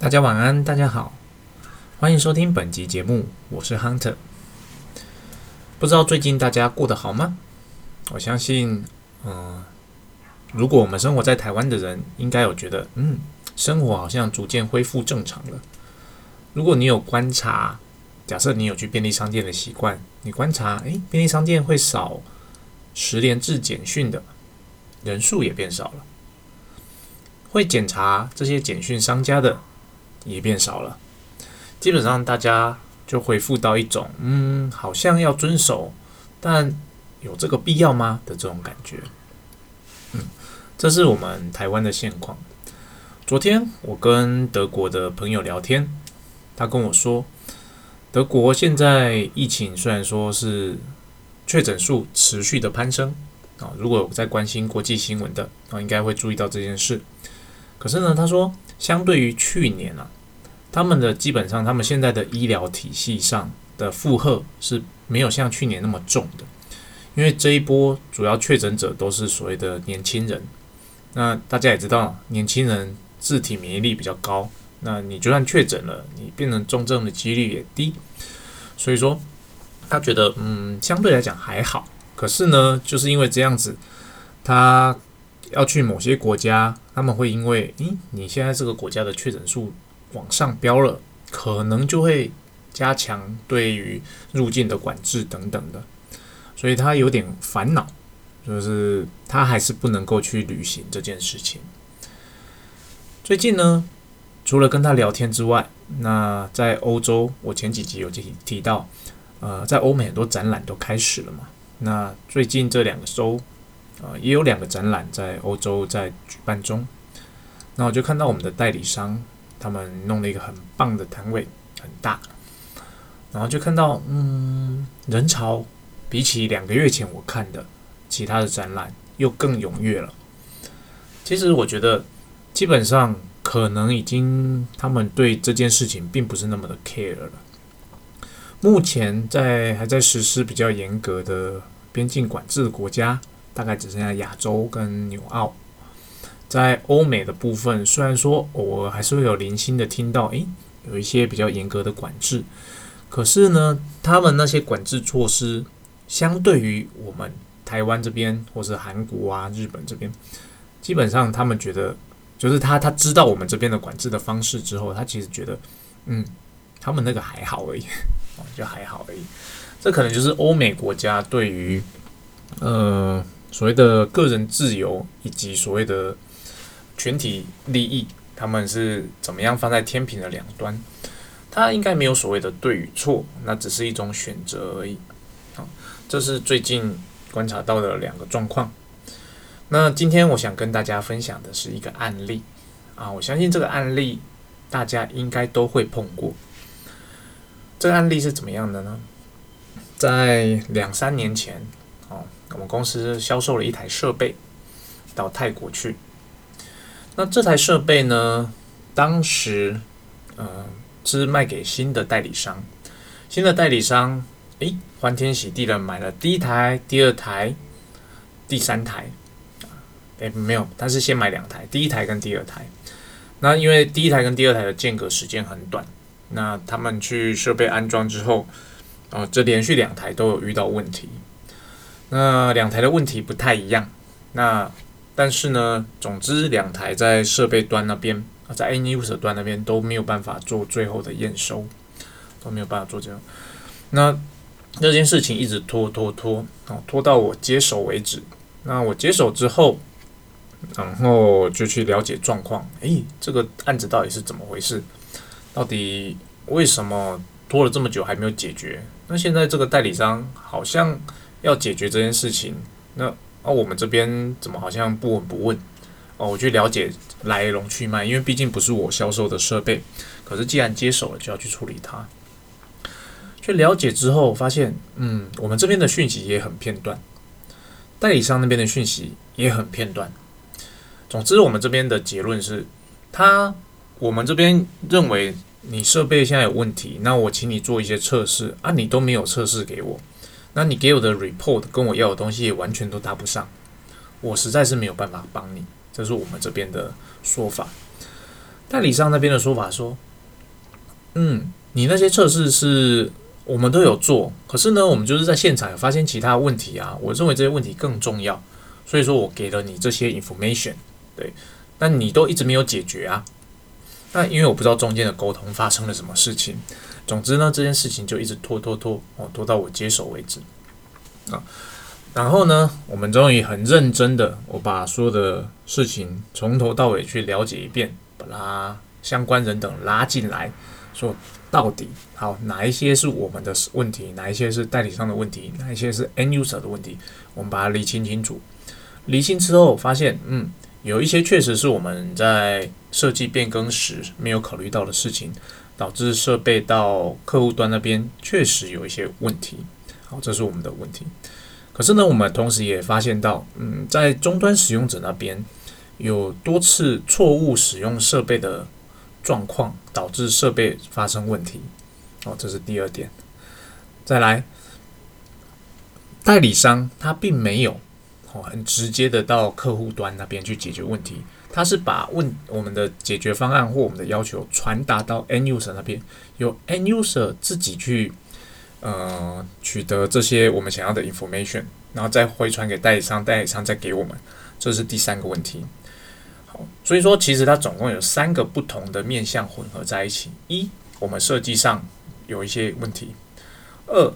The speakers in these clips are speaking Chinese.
大家晚安，大家好，欢迎收听本集节目，我是 Hunter。不知道最近大家过得好吗？我相信，嗯，如果我们生活在台湾的人，应该有觉得，嗯，生活好像逐渐恢复正常了。如果你有观察，假设你有去便利商店的习惯，你观察，诶，便利商店会少十连制简讯的人数也变少了，会检查这些简讯商家的。也变少了，基本上大家就恢复到一种嗯，好像要遵守，但有这个必要吗的这种感觉。嗯，这是我们台湾的现况。昨天我跟德国的朋友聊天，他跟我说，德国现在疫情虽然说是确诊数持续的攀升啊，如果有在关心国际新闻的啊，应该会注意到这件事。可是呢，他说。相对于去年啊，他们的基本上，他们现在的医疗体系上的负荷是没有像去年那么重的，因为这一波主要确诊者都是所谓的年轻人。那大家也知道，年轻人自体免疫力比较高，那你就算确诊了，你变成重症的几率也低。所以说，他觉得嗯，相对来讲还好。可是呢，就是因为这样子，他。要去某些国家，他们会因为，诶，你现在这个国家的确诊数往上飙了，可能就会加强对于入境的管制等等的，所以他有点烦恼，就是他还是不能够去旅行这件事情。最近呢，除了跟他聊天之外，那在欧洲，我前几集有提提到，呃，在欧美很多展览都开始了嘛，那最近这两个周。呃，也有两个展览在欧洲在举办中，那我就看到我们的代理商他们弄了一个很棒的摊位，很大，然后就看到嗯，人潮比起两个月前我看的其他的展览又更踊跃了。其实我觉得基本上可能已经他们对这件事情并不是那么的 care 了。目前在还在实施比较严格的边境管制的国家。大概只剩下亚洲跟纽澳，在欧美的部分，虽然说偶尔还是会有零星的听到，诶，有一些比较严格的管制，可是呢，他们那些管制措施，相对于我们台湾这边或是韩国啊、日本这边，基本上他们觉得，就是他他知道我们这边的管制的方式之后，他其实觉得，嗯，他们那个还好而已，哦，就还好而已。这可能就是欧美国家对于，呃。所谓的个人自由以及所谓的群体利益，他们是怎么样放在天平的两端？它应该没有所谓的对与错，那只是一种选择而已。好，这是最近观察到的两个状况。那今天我想跟大家分享的是一个案例啊，我相信这个案例大家应该都会碰过。这个案例是怎么样的呢？在两三年前。我们公司销售了一台设备到泰国去。那这台设备呢，当时呃是卖给新的代理商。新的代理商诶，欢天喜地的买了第一台、第二台、第三台。诶，没有，他是先买两台，第一台跟第二台。那因为第一台跟第二台的间隔时间很短，那他们去设备安装之后，哦，这连续两台都有遇到问题。那两台的问题不太一样，那但是呢，总之两台在设备端那边啊，在 end user 端那边都没有办法做最后的验收，都没有办法做这样。那那件事情一直拖拖拖，哦，拖到我接手为止。那我接手之后，然后就去了解状况，诶，这个案子到底是怎么回事？到底为什么拖了这么久还没有解决？那现在这个代理商好像。要解决这件事情，那啊，我们这边怎么好像不闻不问？哦，我去了解来龙去脉，因为毕竟不是我销售的设备，可是既然接手了，就要去处理它。去了解之后，发现，嗯，我们这边的讯息也很片段，代理商那边的讯息也很片段。总之，我们这边的结论是，他我们这边认为你设备现在有问题，那我请你做一些测试啊，你都没有测试给我。那你给我的 report 跟我要的东西也完全都搭不上，我实在是没有办法帮你，这是我们这边的说法。代理商那边的说法说，嗯，你那些测试是我们都有做，可是呢，我们就是在现场有发现其他问题啊。我认为这些问题更重要，所以说我给了你这些 information，对，但你都一直没有解决啊。那因为我不知道中间的沟通发生了什么事情，总之呢，这件事情就一直拖拖拖，哦，拖到我接手为止啊。然后呢，我们终于很认真的，我把所有的事情从头到尾去了解一遍，把它相关人等拉进来，说到底好哪一些是我们的问题，哪一些是代理商的问题，哪一些是 end user 的问题，我们把它理清清楚。理清之后发现，嗯，有一些确实是我们在设计变更时没有考虑到的事情，导致设备到客户端那边确实有一些问题。好，这是我们的问题。可是呢，我们同时也发现到，嗯，在终端使用者那边有多次错误使用设备的状况，导致设备发生问题。哦，这是第二点。再来，代理商他并没有哦很直接的到客户端那边去解决问题，他是把问我们的解决方案或我们的要求传达到 end user 那边，由 end user 自己去。呃，取得这些我们想要的 information，然后再回传给代理商，代理商再给我们，这是第三个问题。好，所以说其实它总共有三个不同的面向混合在一起：一，我们设计上有一些问题；二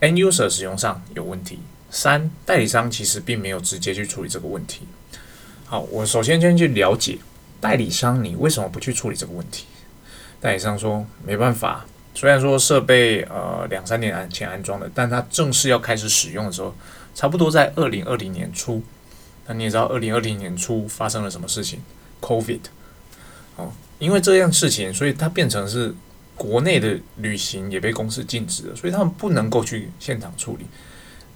，end user 使用上有问题；三，代理商其实并没有直接去处理这个问题。好，我首先先去了解代理商，你为什么不去处理这个问题？代理商说没办法。虽然说设备呃两三年前安装的，但它正式要开始使用的时候，差不多在二零二零年初。那你也知道，二零二零年初发生了什么事情？Covid。哦，因为这样事情，所以它变成是国内的旅行也被公司禁止了，所以他们不能够去现场处理，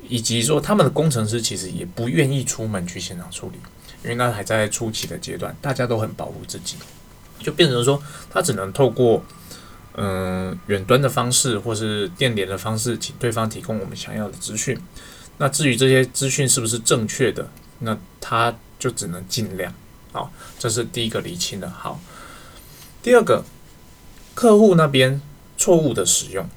以及说他们的工程师其实也不愿意出门去现场处理，因为那还在初期的阶段，大家都很保护自己，就变成说他只能透过。嗯，远端的方式或是电联的方式，请对方提供我们想要的资讯。那至于这些资讯是不是正确的，那他就只能尽量。好，这是第一个厘清的。好，第二个，客户那边错误的使用。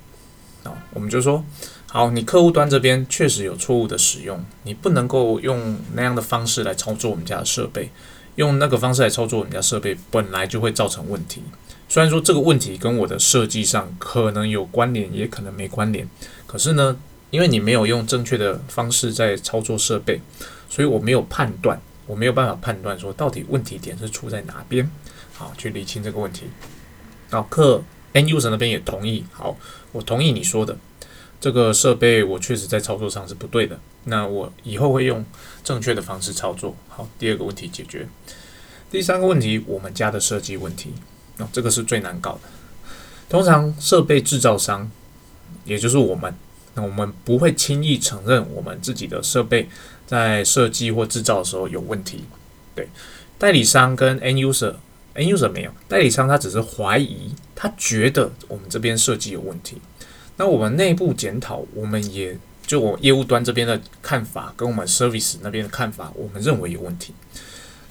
啊，我们就说，好，你客户端这边确实有错误的使用，你不能够用那样的方式来操作我们家的设备，用那个方式来操作我们家设备，本来就会造成问题。虽然说这个问题跟我的设计上可能有关联，也可能没关联，可是呢，因为你没有用正确的方式在操作设备，所以我没有判断，我没有办法判断说到底问题点是出在哪边，好，去理清这个问题。好，客 NUS 那边也同意，好，我同意你说的，这个设备我确实在操作上是不对的，那我以后会用正确的方式操作。好，第二个问题解决，第三个问题，我们家的设计问题。那这个是最难搞的。通常设备制造商，也就是我们，那我们不会轻易承认我们自己的设备在设计或制造的时候有问题。对，代理商跟 end user，end user 没有，代理商他只是怀疑，他觉得我们这边设计有问题。那我们内部检讨，我们也就我业务端这边的看法，跟我们 service 那边的看法，我们认为有问题。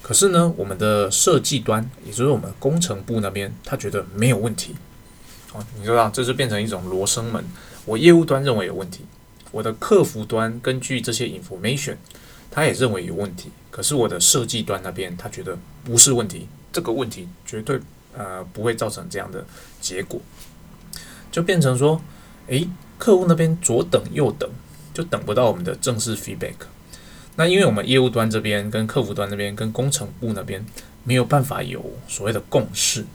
可是呢，我们的设计端，也就是我们工程部那边，他觉得没有问题。哦，你知道，这就变成一种罗生门。我业务端认为有问题，我的客服端根据这些 information，他也认为有问题。可是我的设计端那边，他觉得不是问题，这个问题绝对呃不会造成这样的结果，就变成说，诶，客户那边左等右等，就等不到我们的正式 feedback。那因为我们业务端这边跟客服端那边跟工程部那边没有办法有所谓的共识，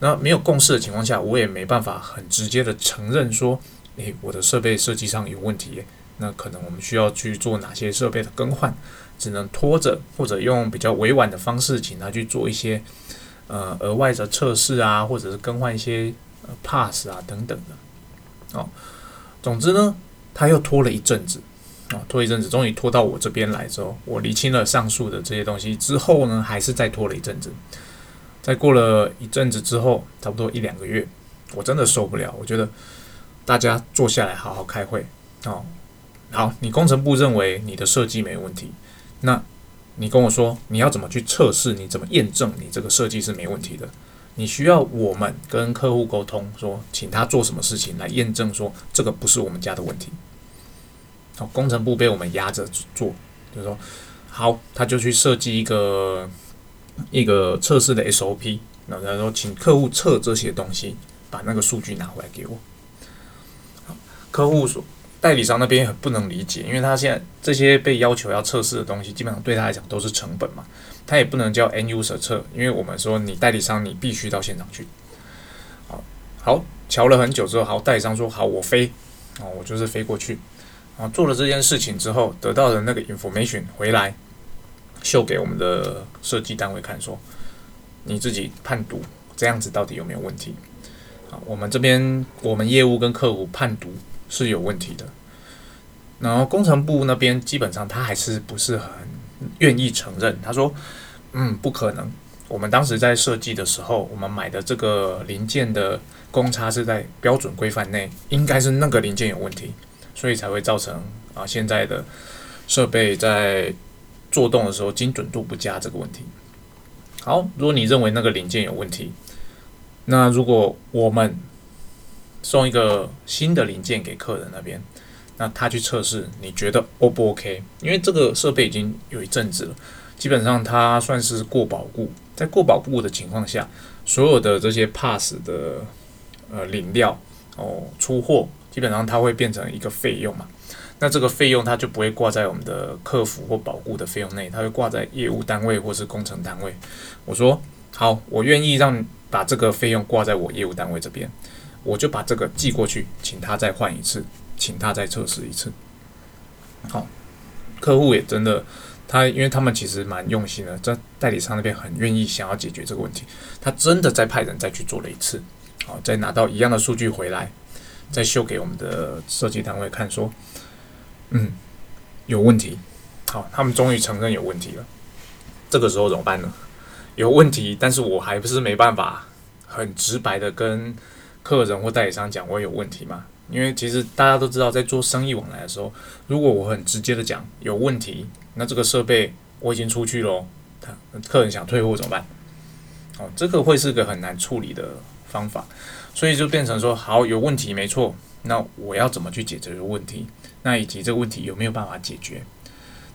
那没有共识的情况下，我也没办法很直接的承认说，诶，我的设备设计上有问题，那可能我们需要去做哪些设备的更换，只能拖着或者用比较委婉的方式，请他去做一些呃额外的测试啊，或者是更换一些呃 pass 啊等等的，哦，总之呢，他又拖了一阵子。啊，拖一阵子，终于拖到我这边来之后，我理清了上述的这些东西之后呢，还是再拖了一阵子。再过了一阵子之后，差不多一两个月，我真的受不了。我觉得大家坐下来好好开会哦。好，你工程部认为你的设计没问题，那你跟我说你要怎么去测试，你怎么验证你这个设计是没问题的？你需要我们跟客户沟通，说请他做什么事情来验证说这个不是我们家的问题。好，工程部被我们压着做，就是说好，他就去设计一个一个测试的 SOP，然后他说请客户测这些东西，把那个数据拿回来给我。客户说。代理商那边很不能理解，因为他现在这些被要求要测试的东西，基本上对他来讲都是成本嘛，他也不能叫 N user 测，因为我们说你代理商你必须到现场去。好，好，瞧了很久之后，好，代理商说好，我飞，哦，我就是飞过去，啊，做了这件事情之后，得到的那个 information 回来，秀给我们的设计单位看，说你自己判读这样子到底有没有问题？啊，我们这边我们业务跟客户判读。是有问题的，然后工程部那边基本上他还是不是很愿意承认。他说：“嗯，不可能。我们当时在设计的时候，我们买的这个零件的公差是在标准规范内，应该是那个零件有问题，所以才会造成啊现在的设备在做动的时候精准度不佳这个问题。好，如果你认为那个零件有问题，那如果我们……送一个新的零件给客人那边，那他去测试，你觉得 O 不 OK？因为这个设备已经有一阵子了，基本上它算是过保固，在过保固的情况下，所有的这些 pass 的呃领料哦出货，基本上它会变成一个费用嘛。那这个费用它就不会挂在我们的客服或保固的费用内，它会挂在业务单位或是工程单位。我说好，我愿意让把这个费用挂在我业务单位这边。我就把这个寄过去，请他再换一次，请他再测试一次。好，客户也真的，他因为他们其实蛮用心的，在代理商那边很愿意想要解决这个问题，他真的再派人再去做了一次，好，再拿到一样的数据回来，再秀给我们的设计单位看，说，嗯，有问题。好，他们终于承认有问题了。这个时候怎么办呢？有问题，但是我还不是没办法很直白的跟。客人或代理商讲我有问题吗？因为其实大家都知道，在做生意往来的时候，如果我很直接的讲有问题，那这个设备我已经出去喽，他客人想退货怎么办？哦，这个会是个很难处理的方法，所以就变成说，好有问题没错，那我要怎么去解决这个问题？那以及这个问题有没有办法解决？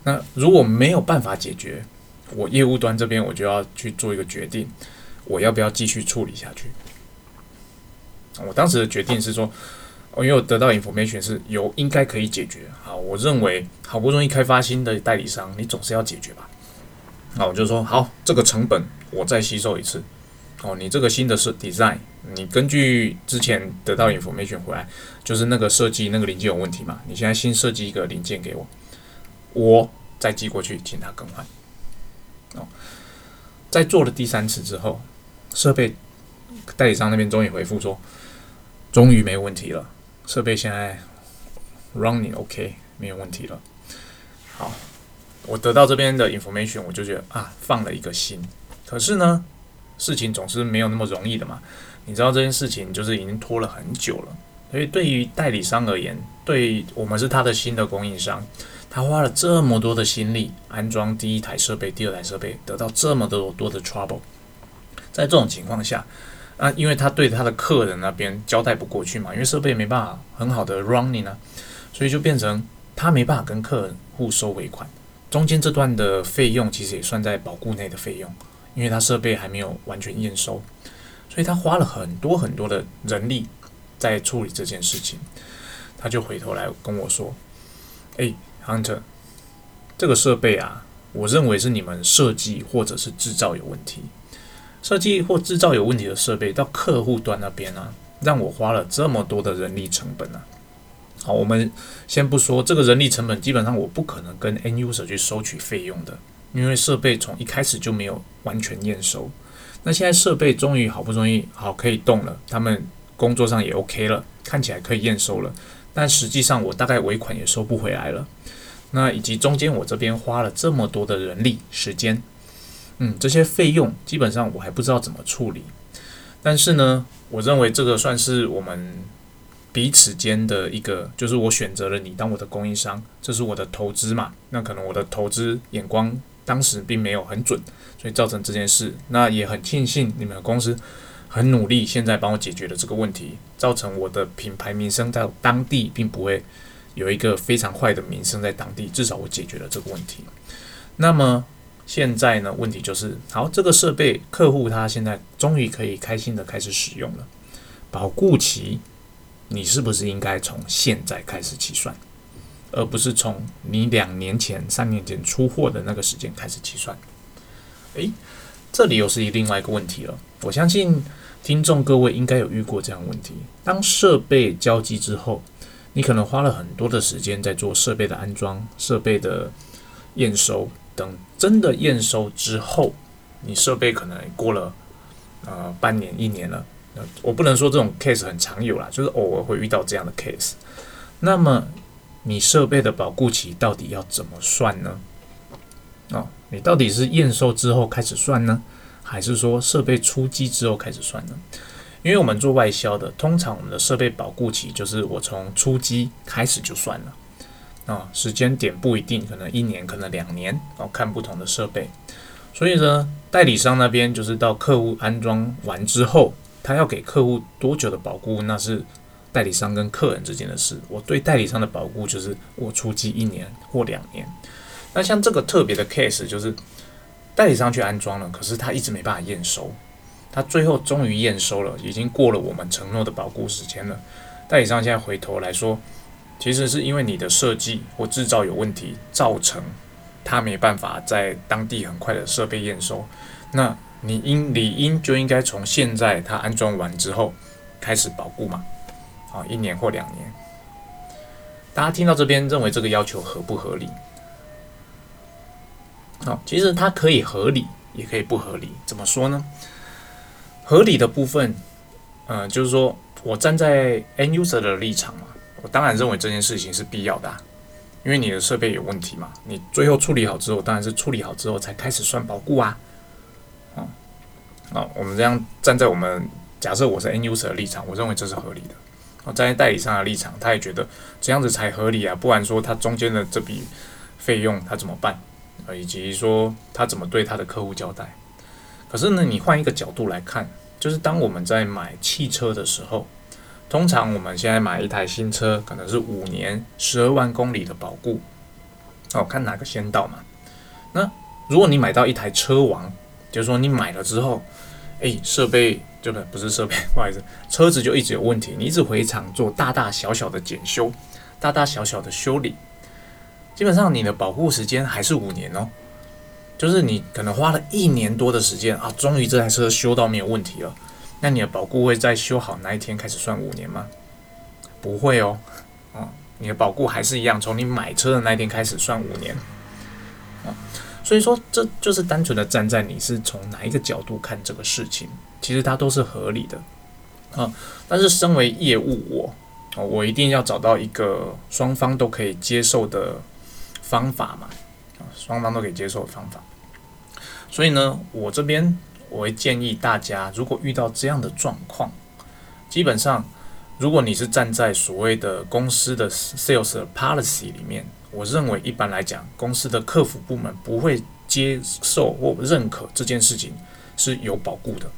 那如果没有办法解决，我业务端这边我就要去做一个决定，我要不要继续处理下去？我当时的决定是说，因为我得到 information 是有应该可以解决。好，我认为好不容易开发新的代理商，你总是要解决吧。那我就说好，这个成本我再吸收一次。哦，你这个新的设 design，你根据之前得到 information 回来，就是那个设计那个零件有问题嘛？你现在新设计一个零件给我，我再寄过去，请他更换。哦，在做了第三次之后，设备代理商那边终于回复说。终于没问题了，设备现在 running OK，没有问题了。好，我得到这边的 information，我就觉得啊，放了一个心。可是呢，事情总是没有那么容易的嘛。你知道这件事情就是已经拖了很久了，所以对于代理商而言，对我们是他的新的供应商，他花了这么多的心力安装第一台设备、第二台设备，得到这么多多的 trouble，在这种情况下。啊，因为他对他的客人那边交代不过去嘛，因为设备没办法很好的 running 呢，所以就变成他没办法跟客户收尾款，中间这段的费用其实也算在保固内的费用，因为他设备还没有完全验收，所以他花了很多很多的人力在处理这件事情，他就回头来跟我说：“哎，Hunter，这个设备啊，我认为是你们设计或者是制造有问题。”设计或制造有问题的设备到客户端那边啊，让我花了这么多的人力成本啊。好，我们先不说这个人力成本，基本上我不可能跟 N user 去收取费用的，因为设备从一开始就没有完全验收。那现在设备终于好不容易好可以动了，他们工作上也 OK 了，看起来可以验收了，但实际上我大概尾款也收不回来了。那以及中间我这边花了这么多的人力时间。嗯，这些费用基本上我还不知道怎么处理，但是呢，我认为这个算是我们彼此间的一个，就是我选择了你当我的供应商，这是我的投资嘛？那可能我的投资眼光当时并没有很准，所以造成这件事。那也很庆幸你们公司很努力，现在帮我解决了这个问题，造成我的品牌名声在当地并不会有一个非常坏的名声在当地，至少我解决了这个问题。那么现在呢？问题就是，好，这个设备客户他现在终于可以开心的开始使用了，保固期，你是不是应该从现在开始计算，而不是从你两年前、三年前出货的那个时间开始计算？诶，这里又是一另外一个问题了。我相信听众各位应该有遇过这样问题：当设备交机之后，你可能花了很多的时间在做设备的安装、设备的验收等。真的验收之后，你设备可能过了呃半年、一年了。我不能说这种 case 很常有啦，就是偶尔会遇到这样的 case。那么你设备的保固期到底要怎么算呢？哦，你到底是验收之后开始算呢，还是说设备出机之后开始算呢？因为我们做外销的，通常我们的设备保固期就是我从出机开始就算了。啊，时间点不一定，可能一年，可能两年哦，看不同的设备。所以呢，代理商那边就是到客户安装完之后，他要给客户多久的保固，那是代理商跟客人之间的事。我对代理商的保固就是我出机一年或两年。那像这个特别的 case 就是。代理商去安装了，可是他一直没办法验收。他最后终于验收了，已经过了我们承诺的保固时间了。代理商现在回头来说，其实是因为你的设计或制造有问题，造成他没办法在当地很快的设备验收。那你应理应就应该从现在他安装完之后开始保固嘛？啊，一年或两年。大家听到这边认为这个要求合不合理？好，其实它可以合理，也可以不合理。怎么说呢？合理的部分，嗯，就是说我站在 end user 的立场嘛，我当然认为这件事情是必要的啊，因为你的设备有问题嘛，你最后处理好之后，当然是处理好之后才开始算保固啊。哦，好，我们这样站在我们假设我是 N user 的立场，我认为这是合理的。哦，站在代理商的立场，他也觉得这样子才合理啊，不然说他中间的这笔费用他怎么办？以及说他怎么对他的客户交代。可是呢，你换一个角度来看，就是当我们在买汽车的时候，通常我们现在买一台新车，可能是五年十二万公里的保固，哦，看哪个先到嘛。那如果你买到一台车王，就是说你买了之后，哎，设备就不不是设备，不好意思，车子就一直有问题，你一直回厂做大大小小的检修，大大小小的修理。基本上你的保护时间还是五年哦，就是你可能花了一年多的时间啊，终于这台车修到没有问题了。那你的保固会在修好那一天开始算五年吗？不会哦，啊，你的保固还是一样，从你买车的那一天开始算五年。啊，所以说这就是单纯的站在你是从哪一个角度看这个事情，其实它都是合理的啊。但是身为业务我，哦，我一定要找到一个双方都可以接受的。方法嘛，啊，双方都可以接受的方法。所以呢，我这边我会建议大家，如果遇到这样的状况，基本上，如果你是站在所谓的公司的 sales policy 里面，我认为一般来讲，公司的客服部门不会接受或认可这件事情是有保固的，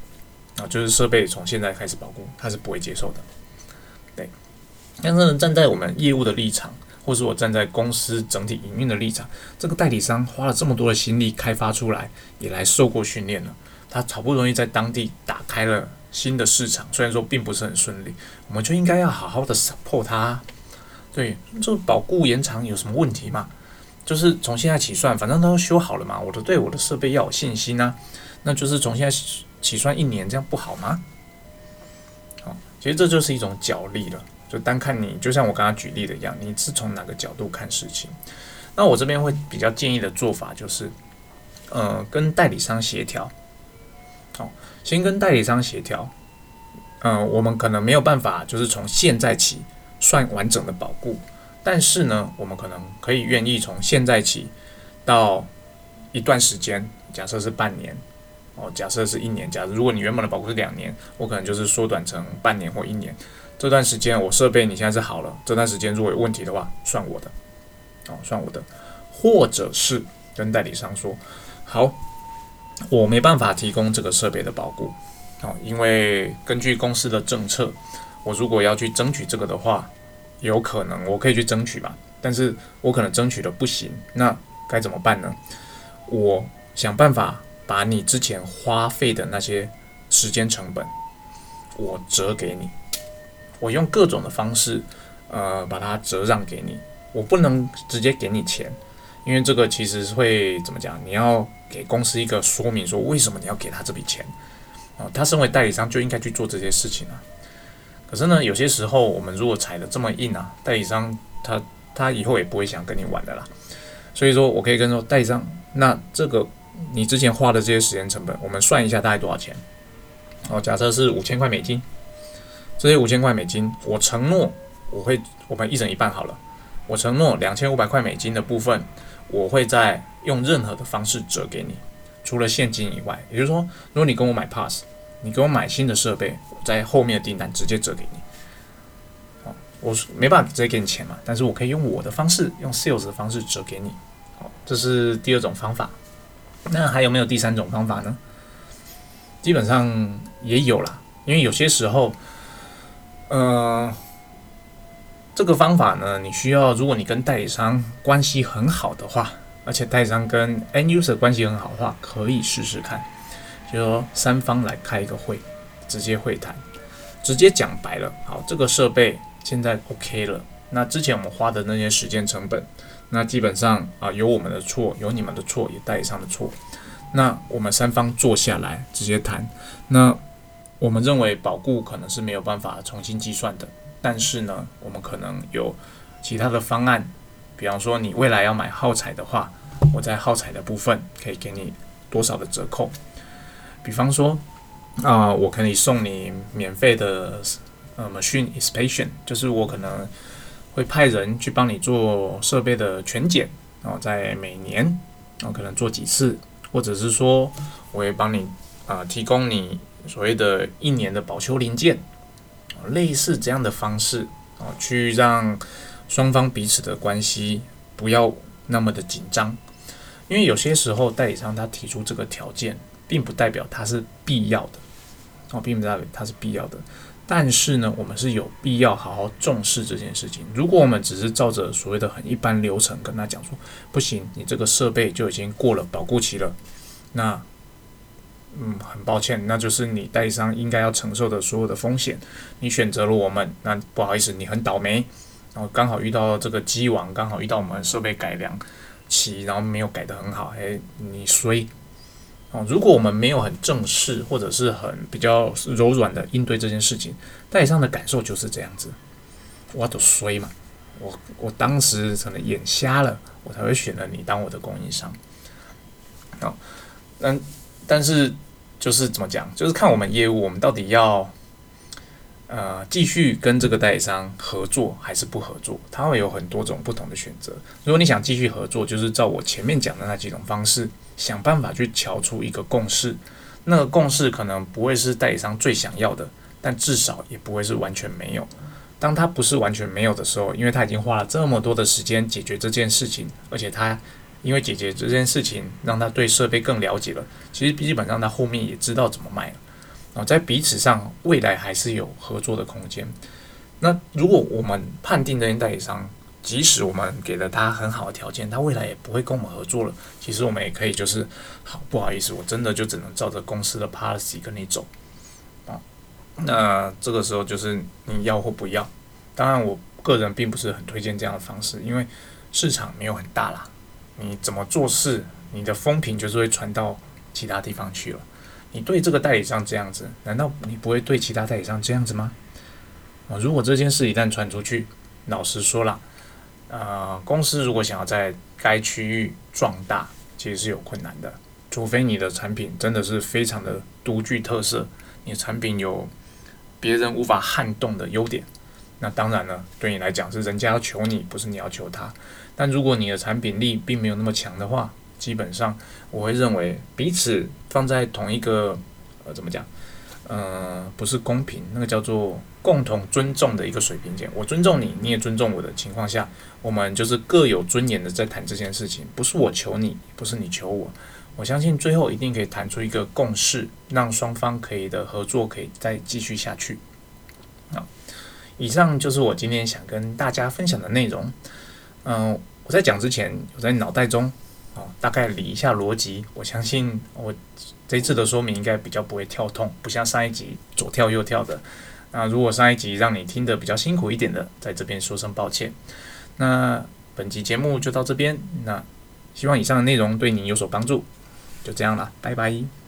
啊，就是设备从现在开始保固，他是不会接受的。对，但是站在我们业务的立场。或是我站在公司整体营运的立场，这个代理商花了这么多的心力开发出来，也来受过训练了，他好不容易在当地打开了新的市场，虽然说并不是很顺利，我们就应该要好好的 support 他。对，这保固延长有什么问题嘛？就是从现在起算，反正都修好了嘛，我都对我的设备要有信心啊。那就是从现在起算一年，这样不好吗？好，其实这就是一种角力了。就单看你，就像我刚刚举例的一样，你是从哪个角度看事情？那我这边会比较建议的做法就是，呃，跟代理商协调。好，先跟代理商协调。嗯，我们可能没有办法，就是从现在起算完整的保固，但是呢，我们可能可以愿意从现在起到一段时间，假设是半年，哦，假设是一年，假如如果你原本的保固是两年，我可能就是缩短成半年或一年。这段时间我设备你现在是好了，这段时间如果有问题的话，算我的，哦，算我的，或者是跟代理商说，好，我没办法提供这个设备的保固，哦，因为根据公司的政策，我如果要去争取这个的话，有可能我可以去争取嘛，但是我可能争取的不行，那该怎么办呢？我想办法把你之前花费的那些时间成本，我折给你，我用各种的方式，呃，把它折让给你。我不能直接给你钱，因为这个其实会怎么讲？你要给公司一个说明，说为什么你要给他这笔钱啊？他身为代理商就应该去做这些事情啊。可是呢，有些时候我们如果踩的这么硬啊，代理商他他以后也不会想跟你玩的啦。所以说我可以跟说代理商，那这个你之前花的这些时间成本，我们算一下大概多少钱？哦，假设是五千块美金，这些五千块美金，我承诺我会我们一人一半好了。我承诺两千五百块美金的部分，我会在用任何的方式折给你，除了现金以外。也就是说，如果你跟我买 Pass，你给我买新的设备，在后面的订单直接折给你。好，我没办法直接给你钱嘛，但是我可以用我的方式，用 Sales 的方式折给你。好，这是第二种方法。那还有没有第三种方法呢？基本上也有啦，因为有些时候，嗯。这个方法呢，你需要，如果你跟代理商关系很好的话，而且代理商跟 end user 关系很好的话，可以试试看，就说三方来开一个会，直接会谈，直接讲白了，好，这个设备现在 OK 了，那之前我们花的那些时间成本，那基本上啊有我们的错，有你们的错，也代理商的错，那我们三方坐下来直接谈，那我们认为保固可能是没有办法重新计算的。但是呢，我们可能有其他的方案，比方说你未来要买耗材的话，我在耗材的部分可以给你多少的折扣？比方说啊，我可以送你免费的呃 machine inspection，就是我可能会派人去帮你做设备的全检，然后在每年然后可能做几次，或者是说我会帮你啊提供你所谓的一年的保修零件。类似这样的方式啊，去让双方彼此的关系不要那么的紧张，因为有些时候代理商他提出这个条件，并不代表他是必要的哦，并不代表他是必要的。但是呢，我们是有必要好好重视这件事情。如果我们只是照着所谓的很一般流程跟他讲说，不行，你这个设备就已经过了保固期了，那。嗯，很抱歉，那就是你代理商应该要承受的所有的风险。你选择了我们，那不好意思，你很倒霉。然后刚好遇到这个机王，刚好遇到我们设备改良期，然后没有改得很好，哎，你衰。哦，如果我们没有很正式或者是很比较柔软的应对这件事情，代理商的感受就是这样子，我都衰嘛。我我当时可能眼瞎了，我才会选了你当我的供应商。好，那。但是，就是怎么讲，就是看我们业务，我们到底要，呃，继续跟这个代理商合作还是不合作？它会有很多种不同的选择。如果你想继续合作，就是照我前面讲的那几种方式，想办法去瞧出一个共识。那个共识可能不会是代理商最想要的，但至少也不会是完全没有。当他不是完全没有的时候，因为他已经花了这么多的时间解决这件事情，而且他。因为解决这件事情，让他对设备更了解了。其实基本上他后面也知道怎么卖了。啊，在彼此上未来还是有合作的空间。那如果我们判定这些代理商，即使我们给了他很好的条件，他未来也不会跟我们合作了。其实我们也可以就是，好不好意思，我真的就只能照着公司的 policy 跟你走。啊，那这个时候就是你要或不要。当然，我个人并不是很推荐这样的方式，因为市场没有很大啦。你怎么做事，你的风评就是会传到其他地方去了。你对这个代理商这样子，难道你不会对其他代理商这样子吗？啊，如果这件事一旦传出去，老实说了，呃，公司如果想要在该区域壮大，其实是有困难的。除非你的产品真的是非常的独具特色，你的产品有别人无法撼动的优点。那当然了，对你来讲是人家要求你，不是你要求他。但如果你的产品力并没有那么强的话，基本上我会认为彼此放在同一个呃怎么讲，呃不是公平，那个叫做共同尊重的一个水平线。我尊重你，你也尊重我的情况下，我们就是各有尊严的在谈这件事情，不是我求你，不是你求我，我相信最后一定可以谈出一个共识，让双方可以的合作可以再继续下去。好，以上就是我今天想跟大家分享的内容。嗯，我在讲之前，我在脑袋中哦大概理一下逻辑，我相信我这次的说明应该比较不会跳痛，不像上一集左跳右跳的。那如果上一集让你听得比较辛苦一点的，在这边说声抱歉。那本集节目就到这边，那希望以上的内容对你有所帮助。就这样了，拜拜。